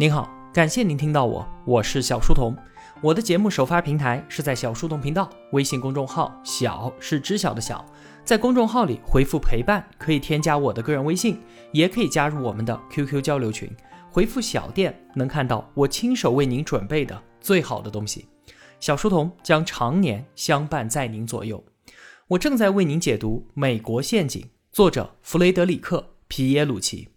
您好，感谢您听到我，我是小书童。我的节目首发平台是在小书童频道微信公众号，小是知晓的小，在公众号里回复陪伴，可以添加我的个人微信，也可以加入我们的 QQ 交流群。回复小店能看到我亲手为您准备的最好的东西。小书童将常年相伴在您左右。我正在为您解读《美国陷阱》，作者弗雷德里克·皮耶鲁奇。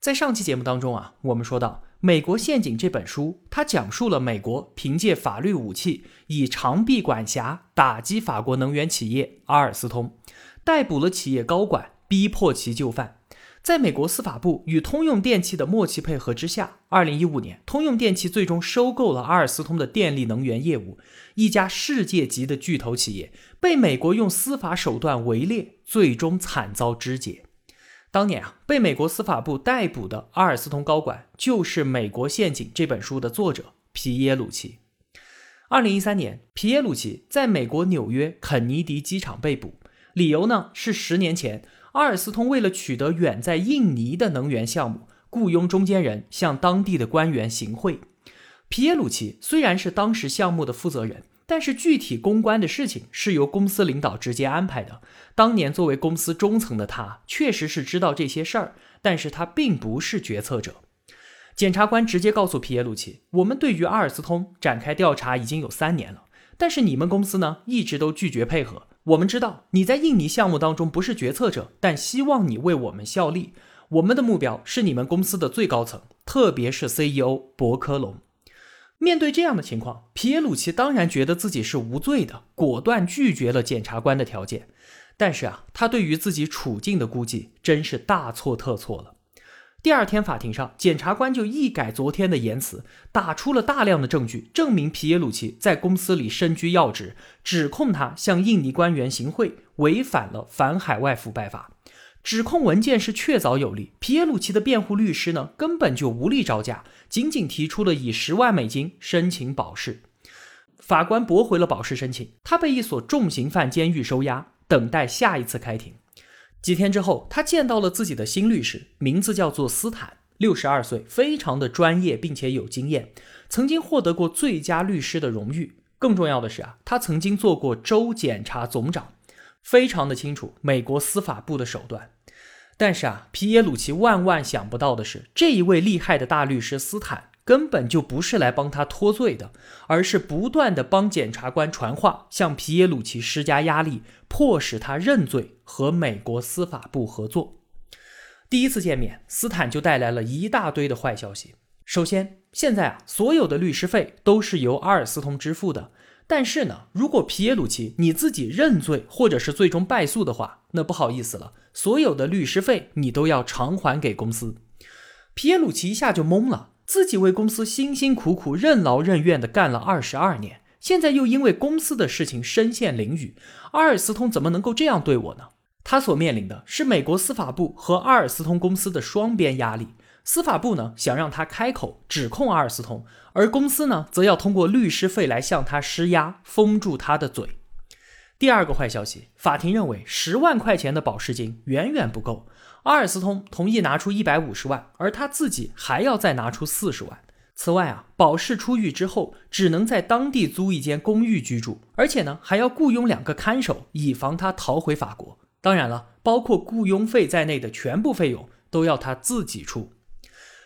在上期节目当中啊，我们说到。《美国陷阱》这本书，它讲述了美国凭借法律武器，以长臂管辖打击法国能源企业阿尔斯通，逮捕了企业高管，逼迫其就范。在美国司法部与通用电气的默契配合之下，二零一五年，通用电气最终收购了阿尔斯通的电力能源业务，一家世界级的巨头企业被美国用司法手段围猎，最终惨遭肢解。当年啊，被美国司法部逮捕的阿尔斯通高管，就是《美国陷阱》这本书的作者皮耶鲁奇。二零一三年，皮耶鲁奇在美国纽约肯尼迪机场被捕，理由呢是十年前阿尔斯通为了取得远在印尼的能源项目，雇佣中间人向当地的官员行贿。皮耶鲁奇虽然是当时项目的负责人。但是具体公关的事情是由公司领导直接安排的。当年作为公司中层的他，确实是知道这些事儿，但是他并不是决策者。检察官直接告诉皮耶鲁奇：“我们对于阿尔斯通展开调查已经有三年了，但是你们公司呢，一直都拒绝配合。我们知道你在印尼项目当中不是决策者，但希望你为我们效力。我们的目标是你们公司的最高层，特别是 CEO 博科隆。”面对这样的情况，皮耶鲁奇当然觉得自己是无罪的，果断拒绝了检察官的条件。但是啊，他对于自己处境的估计真是大错特错了。第二天法庭上，检察官就一改昨天的言辞，打出了大量的证据，证明皮耶鲁奇在公司里身居要职，指控他向印尼官员行贿，违反了反海外腐败法。指控文件是确凿有力，皮耶鲁奇的辩护律师呢根本就无力招架，仅仅提出了以十万美金申请保释。法官驳回了保释申请，他被一所重刑犯监狱收押，等待下一次开庭。几天之后，他见到了自己的新律师，名字叫做斯坦，六十二岁，非常的专业并且有经验，曾经获得过最佳律师的荣誉。更重要的是啊，他曾经做过州检察总长，非常的清楚美国司法部的手段。但是啊，皮耶鲁奇万万想不到的是，这一位厉害的大律师斯坦根本就不是来帮他脱罪的，而是不断的帮检察官传话，向皮耶鲁奇施加压力，迫使他认罪和美国司法部合作。第一次见面，斯坦就带来了一大堆的坏消息。首先，现在啊，所有的律师费都是由阿尔斯通支付的。但是呢，如果皮耶鲁奇你自己认罪，或者是最终败诉的话，那不好意思了，所有的律师费你都要偿还给公司。皮耶鲁奇一下就懵了，自己为公司辛辛苦苦、任劳任怨的干了二十二年，现在又因为公司的事情身陷囹圄，阿尔斯通怎么能够这样对我呢？他所面临的是美国司法部和阿尔斯通公司的双边压力。司法部呢想让他开口指控阿尔斯通，而公司呢则要通过律师费来向他施压，封住他的嘴。第二个坏消息，法庭认为十万块钱的保释金远远不够，阿尔斯通同意拿出一百五十万，而他自己还要再拿出四十万。此外啊，保释出狱之后只能在当地租一间公寓居住，而且呢还要雇佣两个看守，以防他逃回法国。当然了，包括雇佣费在内的全部费用都要他自己出。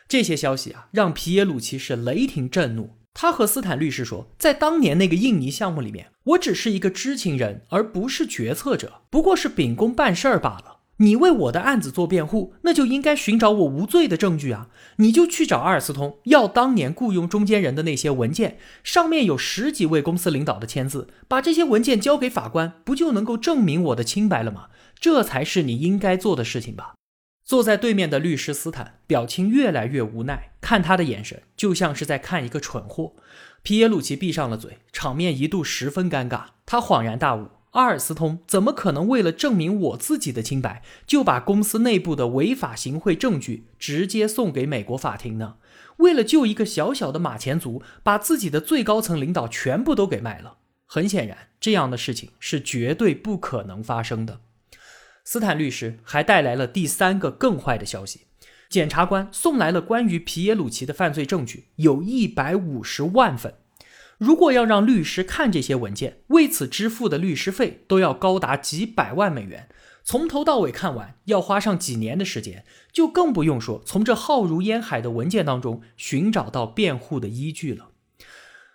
这些消息啊，让皮耶鲁奇是雷霆震怒。他和斯坦律师说，在当年那个印尼项目里面，我只是一个知情人，而不是决策者，不过是秉公办事儿罢了。你为我的案子做辩护，那就应该寻找我无罪的证据啊！你就去找阿尔斯通要当年雇佣中间人的那些文件，上面有十几位公司领导的签字，把这些文件交给法官，不就能够证明我的清白了吗？这才是你应该做的事情吧。坐在对面的律师斯坦表情越来越无奈，看他的眼神就像是在看一个蠢货。皮耶鲁奇闭上了嘴，场面一度十分尴尬。他恍然大悟：阿尔斯通怎么可能为了证明我自己的清白，就把公司内部的违法行贿证据直接送给美国法庭呢？为了救一个小小的马前卒，把自己的最高层领导全部都给卖了？很显然，这样的事情是绝对不可能发生的。斯坦律师还带来了第三个更坏的消息，检察官送来了关于皮耶鲁奇的犯罪证据，有一百五十万份。如果要让律师看这些文件，为此支付的律师费都要高达几百万美元，从头到尾看完要花上几年的时间，就更不用说从这浩如烟海的文件当中寻找到辩护的依据了。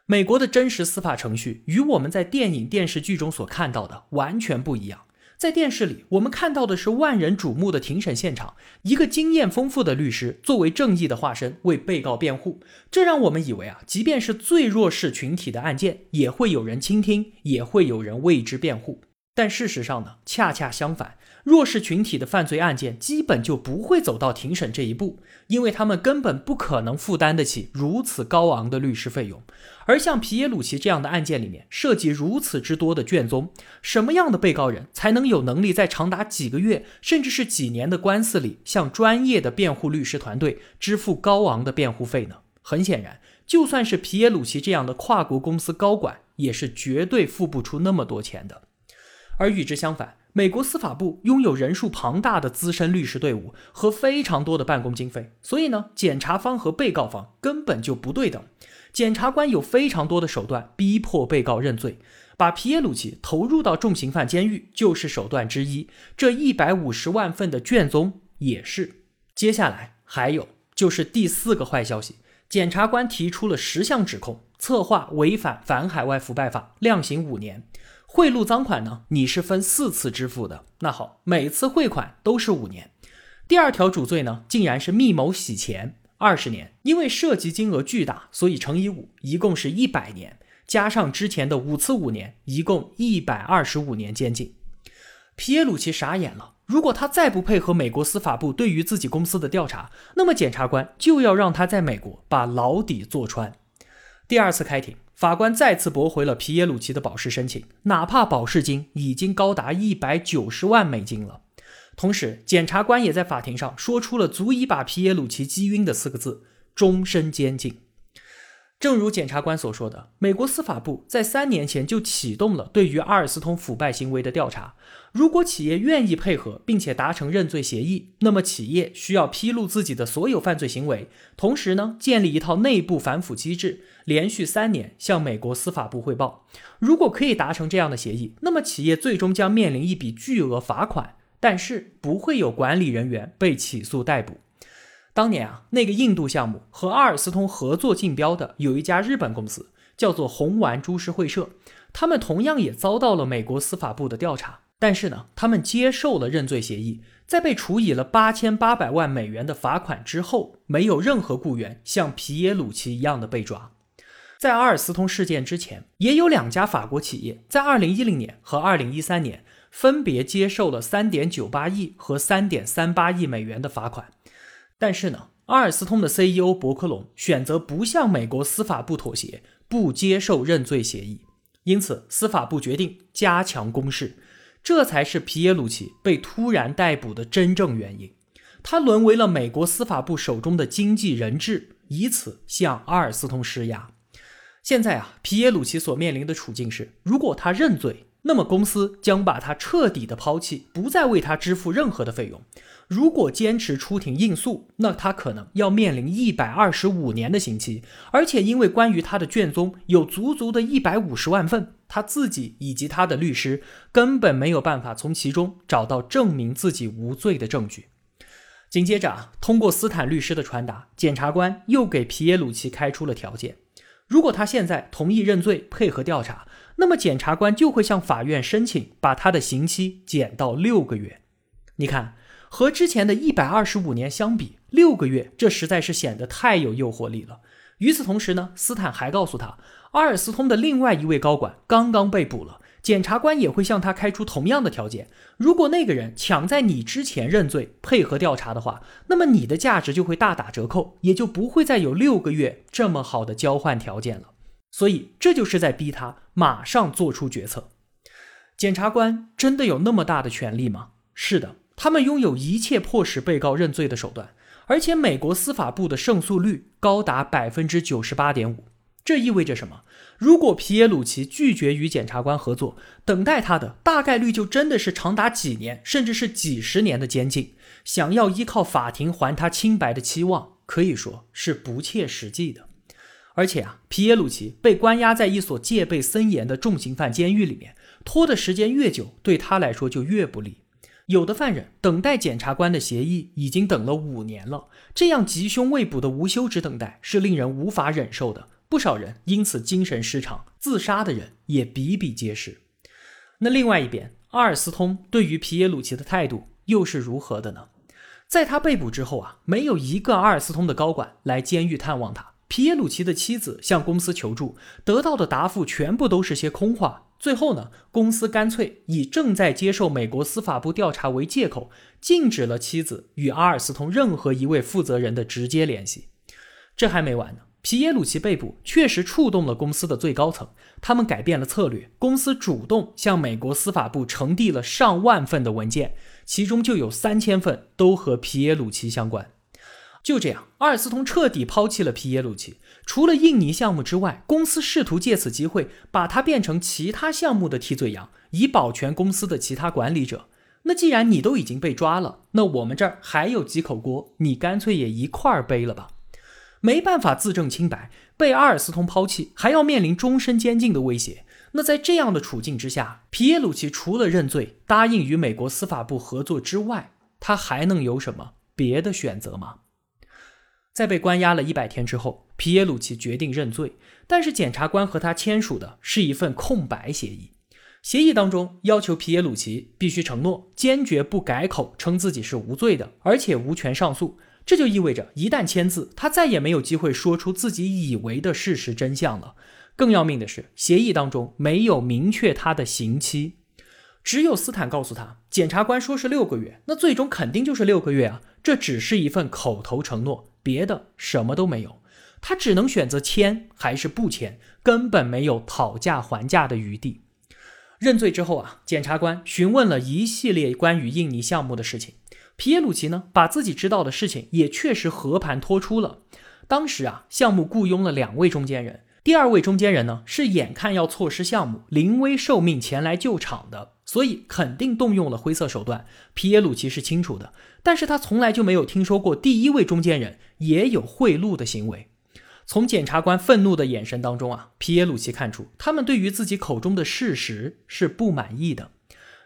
美国的真实司法程序与我们在电影、电视剧中所看到的完全不一样。在电视里，我们看到的是万人瞩目的庭审现场，一个经验丰富的律师作为正义的化身为被告辩护，这让我们以为啊，即便是最弱势群体的案件，也会有人倾听，也会有人为之辩护。但事实上呢，恰恰相反。弱势群体的犯罪案件基本就不会走到庭审这一步，因为他们根本不可能负担得起如此高昂的律师费用。而像皮耶鲁奇这样的案件里面涉及如此之多的卷宗，什么样的被告人才能有能力在长达几个月甚至是几年的官司里，向专业的辩护律师团队支付高昂的辩护费呢？很显然，就算是皮耶鲁奇这样的跨国公司高管，也是绝对付不出那么多钱的。而与之相反，美国司法部拥有人数庞大的资深律师队伍和非常多的办公经费，所以呢，检察方和被告方根本就不对等。检察官有非常多的手段逼迫被告认罪，把皮耶鲁奇投入到重刑犯监狱就是手段之一。这一百五十万份的卷宗也是。接下来还有就是第四个坏消息，检察官提出了十项指控，策划违反反海外腐败法，量刑五年。贿赂赃款呢？你是分四次支付的。那好，每次汇款都是五年。第二条主罪呢，竟然是密谋洗钱，二十年。因为涉及金额巨大，所以乘以五，一共是一百年。加上之前的五次五年，一共一百二十五年监禁。皮耶鲁奇傻眼了。如果他再不配合美国司法部对于自己公司的调查，那么检察官就要让他在美国把牢底坐穿。第二次开庭。法官再次驳回了皮耶鲁奇的保释申请，哪怕保释金已经高达一百九十万美金了。同时，检察官也在法庭上说出了足以把皮耶鲁奇击晕的四个字：终身监禁。正如检察官所说的，美国司法部在三年前就启动了对于阿尔斯通腐败行为的调查。如果企业愿意配合，并且达成认罪协议，那么企业需要披露自己的所有犯罪行为，同时呢，建立一套内部反腐机制，连续三年向美国司法部汇报。如果可以达成这样的协议，那么企业最终将面临一笔巨额罚款，但是不会有管理人员被起诉逮捕。当年啊，那个印度项目和阿尔斯通合作竞标的有一家日本公司，叫做红丸株式会社，他们同样也遭到了美国司法部的调查。但是呢，他们接受了认罪协议，在被处以了八千八百万美元的罚款之后，没有任何雇员像皮耶鲁奇一样的被抓。在阿尔斯通事件之前，也有两家法国企业在二零一零年和二零一三年分别接受了三点九八亿和三点三八亿美元的罚款。但是呢，阿尔斯通的 CEO 伯克隆选择不向美国司法部妥协，不接受认罪协议，因此司法部决定加强攻势。这才是皮耶鲁奇被突然逮捕的真正原因。他沦为了美国司法部手中的经济人质，以此向阿尔斯通施压。现在啊，皮耶鲁奇所面临的处境是：如果他认罪。那么公司将把他彻底的抛弃，不再为他支付任何的费用。如果坚持出庭应诉，那他可能要面临一百二十五年的刑期。而且因为关于他的卷宗有足足的一百五十万份，他自己以及他的律师根本没有办法从其中找到证明自己无罪的证据。紧接着，通过斯坦律师的传达，检察官又给皮耶鲁奇开出了条件：如果他现在同意认罪，配合调查。那么检察官就会向法院申请把他的刑期减到六个月。你看，和之前的一百二十五年相比，六个月这实在是显得太有诱惑力了。与此同时呢，斯坦还告诉他，阿尔斯通的另外一位高管刚刚被捕了，检察官也会向他开出同样的条件。如果那个人抢在你之前认罪，配合调查的话，那么你的价值就会大打折扣，也就不会再有六个月这么好的交换条件了。所以，这就是在逼他马上做出决策。检察官真的有那么大的权力吗？是的，他们拥有一切迫使被告认罪的手段，而且美国司法部的胜诉率高达百分之九十八点五。这意味着什么？如果皮耶鲁奇拒绝与检察官合作，等待他的大概率就真的是长达几年，甚至是几十年的监禁。想要依靠法庭还他清白的期望，可以说是不切实际的。而且啊，皮耶鲁奇被关押在一所戒备森严的重刑犯监狱里面，拖的时间越久，对他来说就越不利。有的犯人等待检察官的协议已经等了五年了，这样吉凶未卜的无休止等待是令人无法忍受的。不少人因此精神失常，自杀的人也比比皆是。那另外一边，阿尔斯通对于皮耶鲁奇的态度又是如何的呢？在他被捕之后啊，没有一个阿尔斯通的高管来监狱探望他。皮耶鲁奇的妻子向公司求助，得到的答复全部都是些空话。最后呢，公司干脆以正在接受美国司法部调查为借口，禁止了妻子与阿尔斯通任何一位负责人的直接联系。这还没完呢。皮耶鲁奇被捕确实触动了公司的最高层，他们改变了策略，公司主动向美国司法部呈递了上万份的文件，其中就有三千份都和皮耶鲁奇相关。就这样，阿尔斯通彻底抛弃了皮耶鲁奇。除了印尼项目之外，公司试图借此机会把他变成其他项目的替罪羊，以保全公司的其他管理者。那既然你都已经被抓了，那我们这儿还有几口锅，你干脆也一块儿背了吧。没办法自证清白，被阿尔斯通抛弃，还要面临终身监禁的威胁。那在这样的处境之下，皮耶鲁奇除了认罪、答应与美国司法部合作之外，他还能有什么别的选择吗？在被关押了一百天之后，皮耶鲁奇决定认罪，但是检察官和他签署的是一份空白协议，协议当中要求皮耶鲁奇必须承诺坚决不改口称自己是无罪的，而且无权上诉。这就意味着，一旦签字，他再也没有机会说出自己以为的事实真相了。更要命的是，协议当中没有明确他的刑期，只有斯坦告诉他，检察官说是六个月，那最终肯定就是六个月啊。这只是一份口头承诺，别的什么都没有。他只能选择签还是不签，根本没有讨价还价的余地。认罪之后啊，检察官询问了一系列关于印尼项目的事情。皮耶鲁奇呢，把自己知道的事情也确实和盘托出了。当时啊，项目雇佣了两位中间人，第二位中间人呢是眼看要错失项目，临危受命前来救场的，所以肯定动用了灰色手段。皮耶鲁奇是清楚的，但是他从来就没有听说过第一位中间人也有贿赂的行为。从检察官愤怒的眼神当中啊，皮耶鲁奇看出他们对于自己口中的事实是不满意的。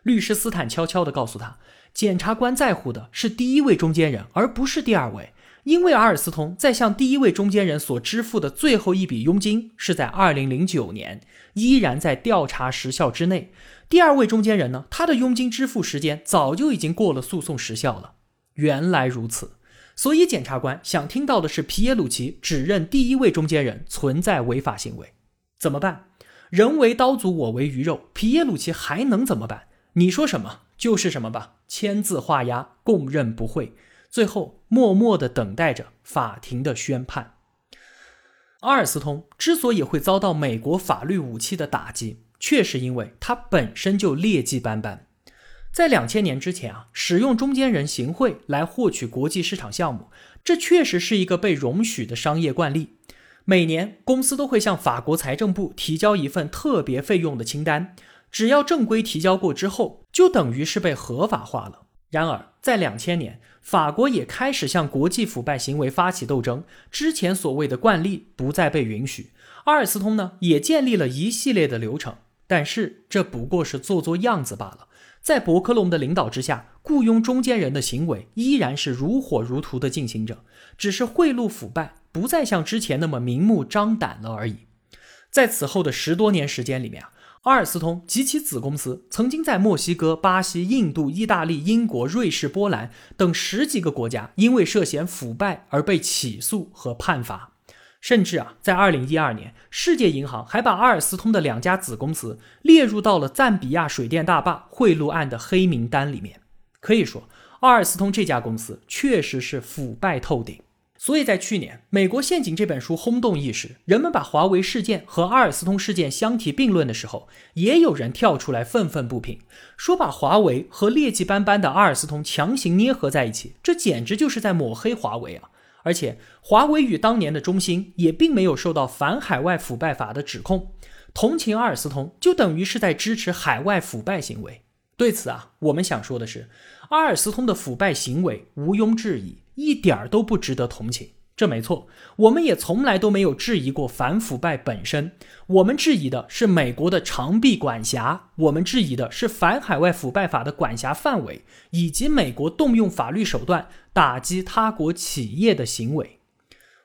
律师斯坦悄悄地告诉他。检察官在乎的是第一位中间人，而不是第二位，因为阿尔斯通在向第一位中间人所支付的最后一笔佣金是在二零零九年，依然在调查时效之内。第二位中间人呢，他的佣金支付时间早就已经过了诉讼时效了。原来如此，所以检察官想听到的是皮耶鲁奇指认第一位中间人存在违法行为。怎么办？人为刀俎，我为鱼肉，皮耶鲁奇还能怎么办？你说什么？就是什么吧，签字画押，供认不讳，最后默默的等待着法庭的宣判。阿尔斯通之所以会遭到美国法律武器的打击，确实因为他本身就劣迹斑斑。在两千年之前啊，使用中间人行贿来获取国际市场项目，这确实是一个被容许的商业惯例。每年公司都会向法国财政部提交一份特别费用的清单。只要正规提交过之后，就等于是被合法化了。然而，在两千年，法国也开始向国际腐败行为发起斗争，之前所谓的惯例不再被允许。阿尔斯通呢，也建立了一系列的流程，但是这不过是做做样子罢了。在伯克隆的领导之下，雇佣中间人的行为依然是如火如荼的进行着，只是贿赂腐败不再像之前那么明目张胆了而已。在此后的十多年时间里面啊。阿尔斯通及其子公司曾经在墨西哥、巴西、印度、意大利、英国、瑞士、波兰等十几个国家，因为涉嫌腐败而被起诉和判罚。甚至啊，在二零一二年，世界银行还把阿尔斯通的两家子公司列入到了赞比亚水电大坝贿赂案的黑名单里面。可以说，阿尔斯通这家公司确实是腐败透顶。所以在去年，《美国陷阱》这本书轰动一时，人们把华为事件和阿尔斯通事件相提并论的时候，也有人跳出来愤愤不平，说把华为和劣迹斑斑的阿尔斯通强行捏合在一起，这简直就是在抹黑华为啊！而且，华为与当年的中兴也并没有受到反海外腐败法的指控。同情阿尔斯通，就等于是在支持海外腐败行为。对此啊，我们想说的是，阿尔斯通的腐败行为毋庸置疑，一点儿都不值得同情。这没错，我们也从来都没有质疑过反腐败本身。我们质疑的是美国的长臂管辖，我们质疑的是反海外腐败法的管辖范围，以及美国动用法律手段打击他国企业的行为。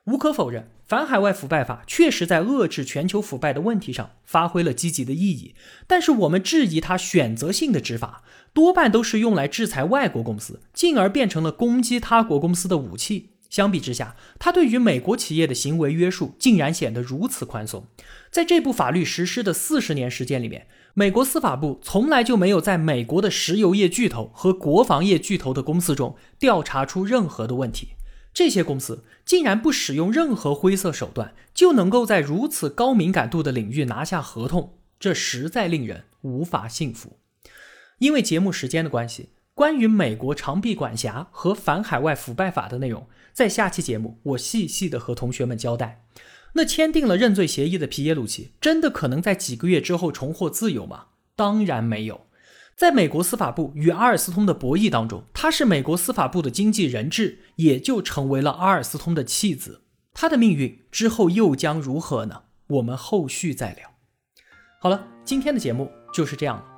无可否认，反海外腐败法确实在遏制全球腐败的问题上发挥了积极的意义。但是，我们质疑它选择性的执法，多半都是用来制裁外国公司，进而变成了攻击他国公司的武器。相比之下，他对于美国企业的行为约束竟然显得如此宽松。在这部法律实施的四十年时间里面，美国司法部从来就没有在美国的石油业巨头和国防业巨头的公司中调查出任何的问题。这些公司竟然不使用任何灰色手段，就能够在如此高敏感度的领域拿下合同，这实在令人无法信服。因为节目时间的关系，关于美国长臂管辖和反海外腐败法的内容。在下期节目，我细细的和同学们交代。那签订了认罪协议的皮耶鲁奇，真的可能在几个月之后重获自由吗？当然没有。在美国司法部与阿尔斯通的博弈当中，他是美国司法部的经纪人质，也就成为了阿尔斯通的弃子。他的命运之后又将如何呢？我们后续再聊。好了，今天的节目就是这样了。